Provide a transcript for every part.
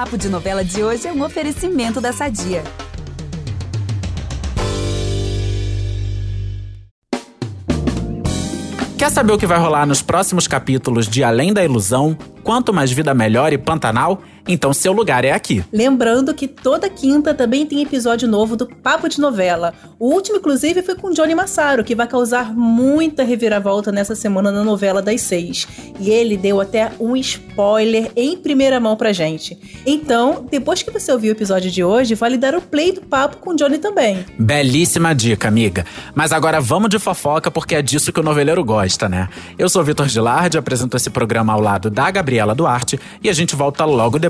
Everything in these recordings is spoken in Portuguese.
Papo de Novela de hoje é um oferecimento da Sadia. Quer saber o que vai rolar nos próximos capítulos de Além da Ilusão? Quanto mais vida melhor e Pantanal? Então seu lugar é aqui. Lembrando que toda quinta também tem episódio novo do Papo de Novela. O último, inclusive, foi com Johnny Massaro, que vai causar muita reviravolta nessa semana na novela das seis. E ele deu até um spoiler em primeira mão pra gente. Então, depois que você ouvir o episódio de hoje, vale dar o play do papo com Johnny também. Belíssima dica, amiga. Mas agora vamos de fofoca, porque é disso que o noveleiro gosta, né? Eu sou Vitor Gilardi, apresento esse programa ao lado da Gabriela Duarte e a gente volta logo depois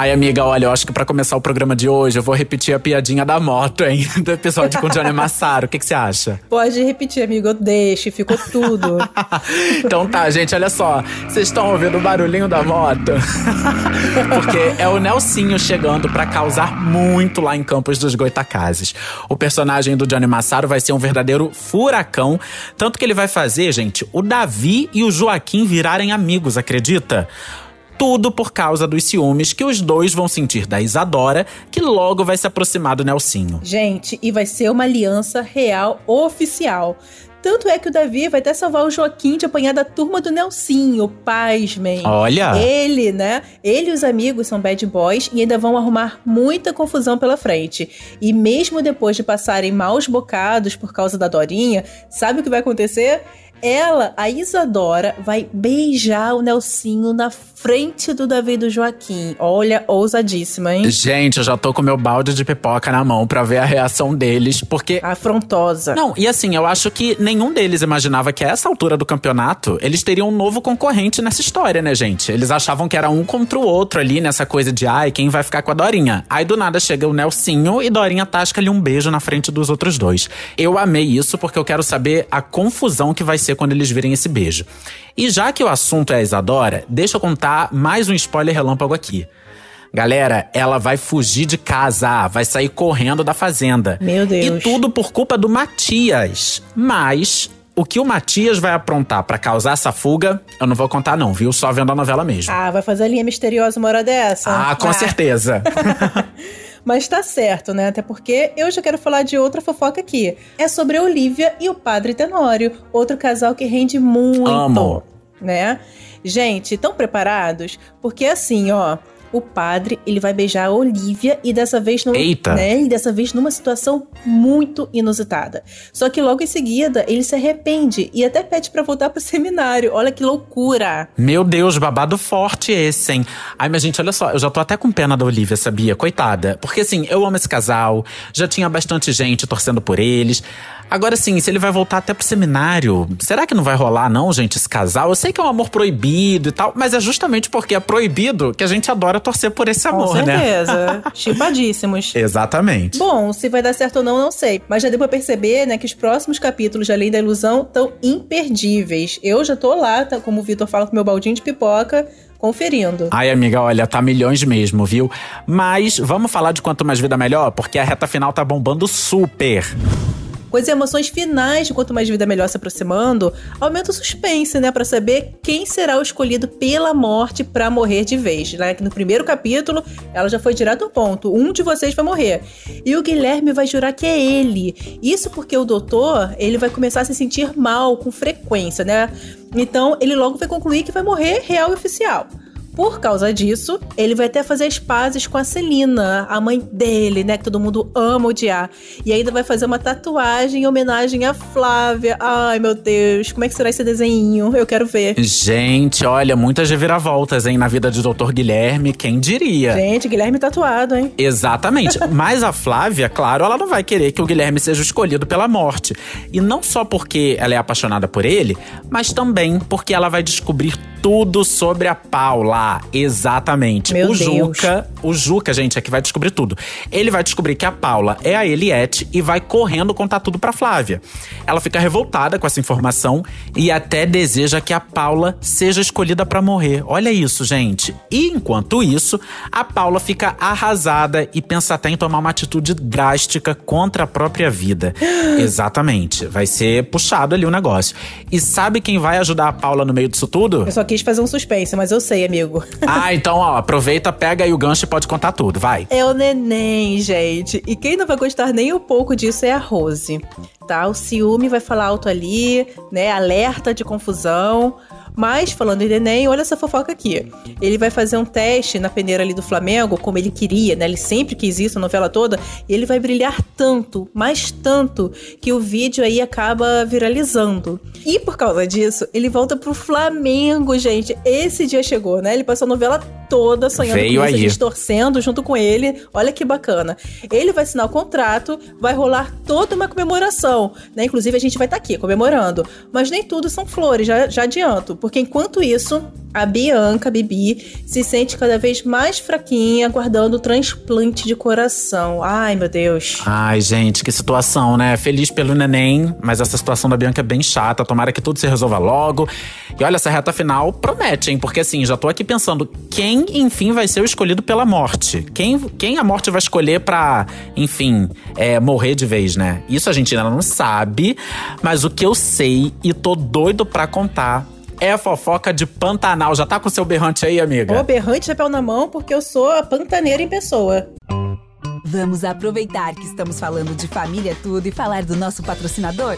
Ai, amiga, olha, eu acho que para começar o programa de hoje, eu vou repetir a piadinha da moto, hein? Do episódio com o Johnny Massaro. O que, que você acha? Pode repetir, amigo. Deixe, ficou tudo. então tá, gente, olha só. Vocês estão ouvindo o barulhinho da moto? Porque é o Nelsinho chegando para causar muito lá em Campos dos Goitacazes. O personagem do Johnny Massaro vai ser um verdadeiro furacão. Tanto que ele vai fazer, gente, o Davi e o Joaquim virarem amigos, acredita? Tudo por causa dos ciúmes que os dois vão sentir da Isadora, que logo vai se aproximar do Nelsinho. Gente, e vai ser uma aliança real oficial. Tanto é que o Davi vai até salvar o Joaquim de apanhar da turma do Nelsinho, pasmem. Olha! Ele, né? Ele e os amigos são bad boys e ainda vão arrumar muita confusão pela frente. E mesmo depois de passarem maus bocados por causa da Dorinha, sabe o que vai acontecer? Ela, a Isadora, vai beijar o Nelsinho na frente do Davi do Joaquim. Olha, ousadíssima, hein? Gente, eu já tô com meu balde de pipoca na mão pra ver a reação deles, porque. Afrontosa. Não, e assim, eu acho que nenhum deles imaginava que a essa altura do campeonato eles teriam um novo concorrente nessa história, né, gente? Eles achavam que era um contra o outro ali, nessa coisa de, ai, quem vai ficar com a Dorinha? Aí do nada chega o Nelsinho e Dorinha tasca-lhe um beijo na frente dos outros dois. Eu amei isso porque eu quero saber a confusão que vai ser quando eles virem esse beijo. E já que o assunto é a Isadora, deixa eu contar mais um spoiler relâmpago aqui. Galera, ela vai fugir de casa, vai sair correndo da fazenda. Meu Deus. E tudo por culpa do Matias. Mas o que o Matias vai aprontar para causar essa fuga, eu não vou contar não, viu? Só vendo a novela mesmo. Ah, vai fazer a linha misteriosa uma hora dessa? Ah, com ah. certeza. Mas tá certo, né? Até porque eu já quero falar de outra fofoca aqui. É sobre a Olivia e o Padre Tenório, outro casal que rende muito. Amo. Né? Gente, estão preparados? Porque assim, ó, o padre, ele vai beijar a Olivia e dessa vez no, Eita. né, e dessa vez numa situação muito inusitada. Só que logo em seguida, ele se arrepende e até pede para voltar pro seminário. Olha que loucura. Meu Deus, babado forte esse, hein? Ai, mas gente, olha só, eu já tô até com pena da Olivia, sabia? Coitada. Porque assim, eu amo esse casal, já tinha bastante gente torcendo por eles. Agora sim, se ele vai voltar até pro seminário, será que não vai rolar não, gente, esse casal? Eu sei que é um amor proibido e tal, mas é justamente porque é proibido que a gente adora torcer por esse amor, Com né? certeza. Chipadíssimos. Exatamente. Bom, se vai dar certo ou não, não sei. Mas já deu pra perceber, né, que os próximos capítulos de Além da Ilusão estão imperdíveis. Eu já tô lá, tá, como o Vitor fala, com meu baldinho de pipoca, conferindo. Ai, amiga, olha, tá milhões mesmo, viu? Mas vamos falar de quanto mais vida melhor, porque a reta final tá bombando super. Com as emoções finais de Quanto Mais Vida Melhor se aproximando, aumenta o suspense, né? Pra saber quem será o escolhido pela morte pra morrer de vez, né? Que no primeiro capítulo, ela já foi direto ao ponto. Um de vocês vai morrer. E o Guilherme vai jurar que é ele. Isso porque o doutor, ele vai começar a se sentir mal com frequência, né? Então, ele logo vai concluir que vai morrer real e oficial. Por causa disso, ele vai até fazer as pazes com a Celina, a mãe dele, né? Que todo mundo ama odiar. E ainda vai fazer uma tatuagem em homenagem a Flávia. Ai, meu Deus, como é que será esse desenho? Eu quero ver. Gente, olha, muitas reviravoltas, hein, na vida de Dr. Guilherme, quem diria? Gente, Guilherme tatuado, hein? Exatamente. Mas a Flávia, claro, ela não vai querer que o Guilherme seja escolhido pela morte. E não só porque ela é apaixonada por ele, mas também porque ela vai descobrir tudo sobre a Paula. Lá, exatamente. Meu o Deus. Juca, o Juca, gente, é que vai descobrir tudo. Ele vai descobrir que a Paula é a Eliette e vai correndo contar tudo pra Flávia. Ela fica revoltada com essa informação e até deseja que a Paula seja escolhida pra morrer. Olha isso, gente. E enquanto isso, a Paula fica arrasada e pensa até em tomar uma atitude drástica contra a própria vida. Exatamente. Vai ser puxado ali o negócio. E sabe quem vai ajudar a Paula no meio disso tudo? Eu só quis fazer um suspense, mas eu sei, amigo. Ah, então, ó, aproveita, pega aí o gancho e pode contar tudo, vai. É o neném, gente. E quem não vai gostar nem um pouco disso é a Rose. Tá? O ciúme vai falar alto ali, né? Alerta de confusão. Mas, falando em neném, olha essa fofoca aqui. Ele vai fazer um teste na peneira ali do Flamengo, como ele queria, né? Ele sempre quis isso, a novela toda. E ele vai brilhar tanto, mas tanto, que o vídeo aí acaba viralizando. E por causa disso, ele volta pro Flamengo, gente. Esse dia chegou, né? Ele passou a novela toda sonhando Veio com isso, aí. a gente torcendo junto com ele. Olha que bacana. Ele vai assinar o contrato, vai rolar toda uma comemoração, né? Inclusive a gente vai estar aqui comemorando. Mas nem tudo são flores, já, já adianto. Porque enquanto isso, a Bianca, a Bibi, se sente cada vez mais fraquinha, aguardando o transplante de coração. Ai, meu Deus. Ai, gente, que situação, né? Feliz pelo neném, mas essa situação da Bianca é bem chata. Tomara que tudo se resolva logo. E olha, essa reta final promete, hein? Porque assim, já tô aqui pensando quem, enfim, vai ser o escolhido pela morte. Quem, quem a morte vai escolher pra, enfim, é, morrer de vez, né? Isso a gente ainda não sabe, mas o que eu sei e tô doido pra contar é a fofoca de Pantanal. Já tá com o seu berrante aí, amiga? Ô, berrante chapéu na mão, porque eu sou a pantaneira em pessoa. Vamos aproveitar que estamos falando de família tudo e falar do nosso patrocinador?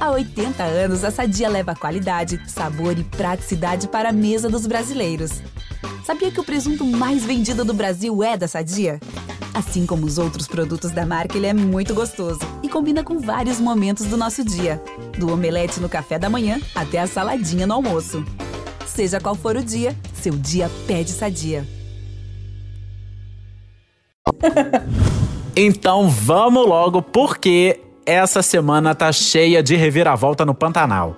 Há 80 anos, a Sadia leva qualidade, sabor e praticidade para a mesa dos brasileiros. Sabia que o presunto mais vendido do Brasil é da Sadia? Assim como os outros produtos da marca, ele é muito gostoso e combina com vários momentos do nosso dia, do omelete no café da manhã até a saladinha no almoço. Seja qual for o dia, seu dia pede Sadia. Então vamos logo, porque essa semana tá cheia de reviravolta no Pantanal.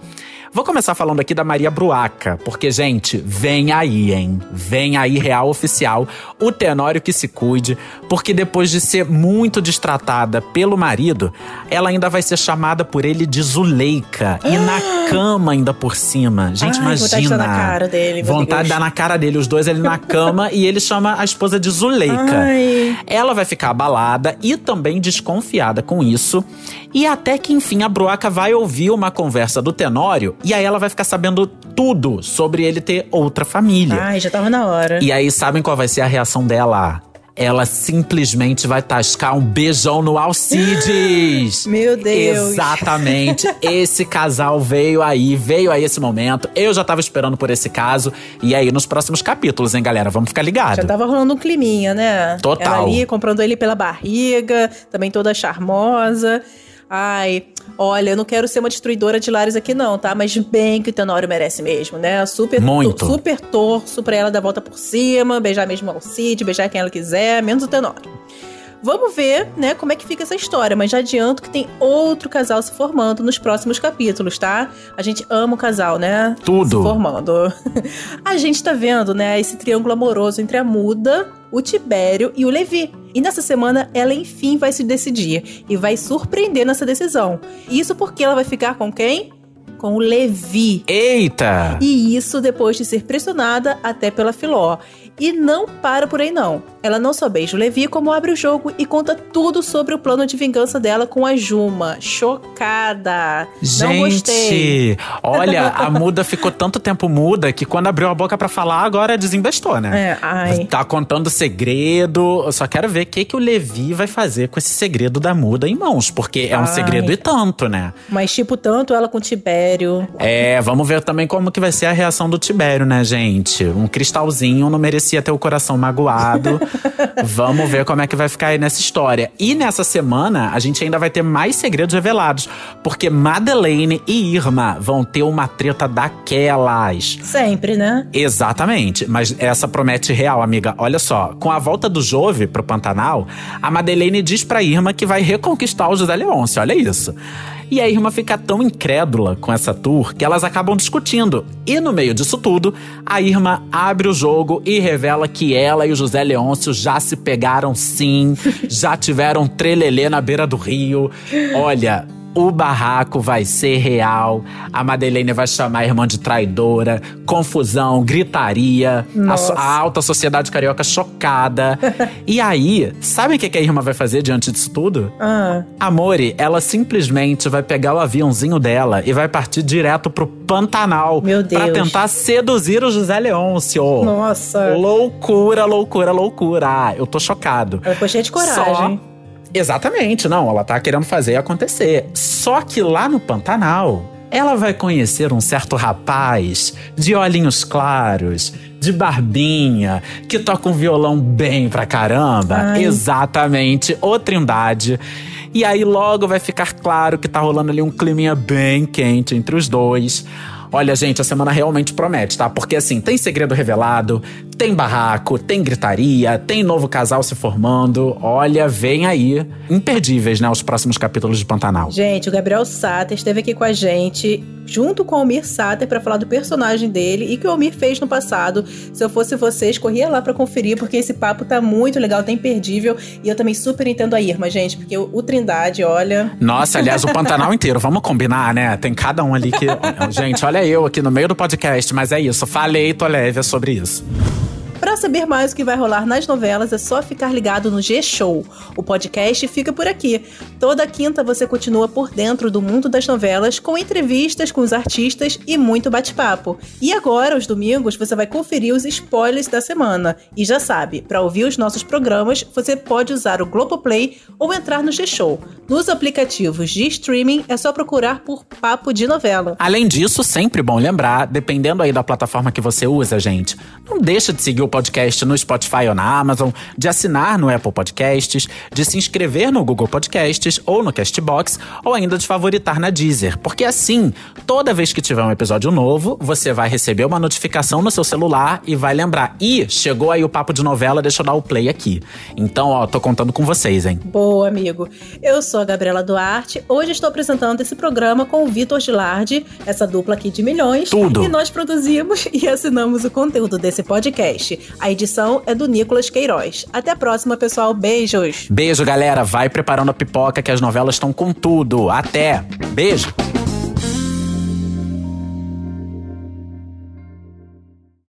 Vou começar falando aqui da Maria Bruaca, porque, gente, vem aí, hein? Vem aí, real oficial, o Tenório que se cuide, porque depois de ser muito destratada pelo marido, ela ainda vai ser chamada por ele de Zuleika. E na cama ainda por cima. Gente, Ai, vontade de imagina. dar na cara dele, Vontade de dar na cara dele, os dois ele na cama, e ele chama a esposa de Zuleika. Ai. Ela vai ficar abalada e também desconfiada com isso. E até que, enfim, a Bruaca vai ouvir uma conversa do Tenório e aí ela vai ficar sabendo tudo sobre ele ter outra família. Ai, já tava na hora. E aí, sabem qual vai ser a reação dela? Ela simplesmente vai tascar um beijão no Alcides. Meu Deus. Exatamente. esse casal veio aí, veio aí esse momento. Eu já tava esperando por esse caso. E aí, nos próximos capítulos, hein, galera? Vamos ficar ligados. Já tava rolando um climinha, né? Total. Ela ali comprando ele pela barriga, também toda charmosa. Ai, olha, eu não quero ser uma destruidora de lares aqui não, tá? Mas bem que o Tenório merece mesmo, né? Super, Muito. super torço pra ela dar volta por cima, beijar mesmo o Alcide, beijar quem ela quiser, menos o Tenório. Vamos ver, né, como é que fica essa história, mas já adianto que tem outro casal se formando nos próximos capítulos, tá? A gente ama o casal, né? Tudo. Se formando. a gente tá vendo, né, esse triângulo amoroso entre a Muda, o Tibério e o Levi. E nessa semana ela enfim vai se decidir e vai surpreender nessa decisão. Isso porque ela vai ficar com quem? Com o Levi. Eita! E isso depois de ser pressionada até pela Filó. E não para por aí não. Ela não só beija o Levi, como abre o jogo e conta tudo sobre o plano de vingança dela com a Juma. Chocada. não gostei. Gente, olha, a muda ficou tanto tempo muda que quando abriu a boca pra falar, agora desembestou, né? É, ai. Tá contando segredo. Eu só quero ver o que, que o Levi vai fazer com esse segredo da muda em mãos. Porque é um Ai. segredo e tanto, né? Mas tipo, tanto ela com o Tibério. É, vamos ver também como que vai ser a reação do Tibério, né, gente? Um cristalzinho não merecia merecia ter o coração magoado. Vamos ver como é que vai ficar aí nessa história. E nessa semana, a gente ainda vai ter mais segredos revelados. Porque Madeleine e Irma vão ter uma treta daquelas. Sempre, né? Exatamente. Mas essa promete real, amiga. Olha só, com a volta do Jove pro Pantanal, a Madeleine diz pra Irma que vai reconquistar o José Leôncio. Olha isso. E a Irma fica tão incrédula com essa tour que elas acabam discutindo. E no meio disso tudo, a Irma abre o jogo e revela que ela e o José Leôncio já se pegaram sim, já tiveram trelelê na beira do rio. Olha, o barraco vai ser real. A Madeleine vai chamar a irmã de traidora, confusão, gritaria, a, a alta sociedade carioca chocada. e aí, sabe o que que a irmã vai fazer diante disso tudo? Ah, Amore, ela simplesmente vai pegar o aviãozinho dela e vai partir direto pro Pantanal. Meu Pra tentar seduzir o José Leôncio. nossa. Loucura, loucura, loucura. Ah, eu tô chocado. Ela ficou cheia de coragem. Só- Exatamente, não, ela tá querendo fazer acontecer. Só que lá no Pantanal, ela vai conhecer um certo rapaz de olhinhos claros, de barbinha, que toca um violão bem pra caramba. Ai. Exatamente, o Trindade. E aí logo vai ficar claro que tá rolando ali um climinha bem quente entre os dois. Olha, gente, a semana realmente promete, tá? Porque assim, tem segredo revelado, tem barraco, tem gritaria, tem novo casal se formando. Olha, vem aí. Imperdíveis, né? Os próximos capítulos de Pantanal. Gente, o Gabriel Sater esteve aqui com a gente, junto com o Almir Sater, pra falar do personagem dele e que o Almir fez no passado. Se eu fosse vocês, corria lá pra conferir, porque esse papo tá muito legal, tá imperdível. E eu também super entendo a Irma, gente, porque o, o Trindade, olha. Nossa, aliás, o Pantanal inteiro, vamos combinar, né? Tem cada um ali que. Gente, olha eu aqui no meio do podcast, mas é isso. Falei, tô leve, é sobre isso. Pra saber mais o que vai rolar nas novelas, é só ficar ligado no G-Show. O podcast fica por aqui. Toda quinta você continua por dentro do mundo das novelas, com entrevistas com os artistas e muito bate-papo. E agora, aos domingos, você vai conferir os spoilers da semana. E já sabe, para ouvir os nossos programas, você pode usar o Globoplay ou entrar no G-Show. Nos aplicativos de streaming, é só procurar por Papo de Novela. Além disso, sempre bom lembrar, dependendo aí da plataforma que você usa, gente, não deixa de seguir o podcast no Spotify ou na Amazon, de assinar no Apple Podcasts, de se inscrever no Google Podcasts ou no Castbox, ou ainda de favoritar na Deezer, porque assim, toda vez que tiver um episódio novo, você vai receber uma notificação no seu celular e vai lembrar, ih, chegou aí o papo de novela, deixa eu dar o play aqui. Então, ó, tô contando com vocês, hein? Boa, amigo. Eu sou a Gabriela Duarte. Hoje estou apresentando esse programa com o Vitor Gilardi, essa dupla aqui de milhões. Tudo. E nós produzimos e assinamos o conteúdo desse A edição é do Nicolas Queiroz. Até a próxima, pessoal. Beijos. Beijo, galera. Vai preparando a pipoca que as novelas estão com tudo. Até. Beijo.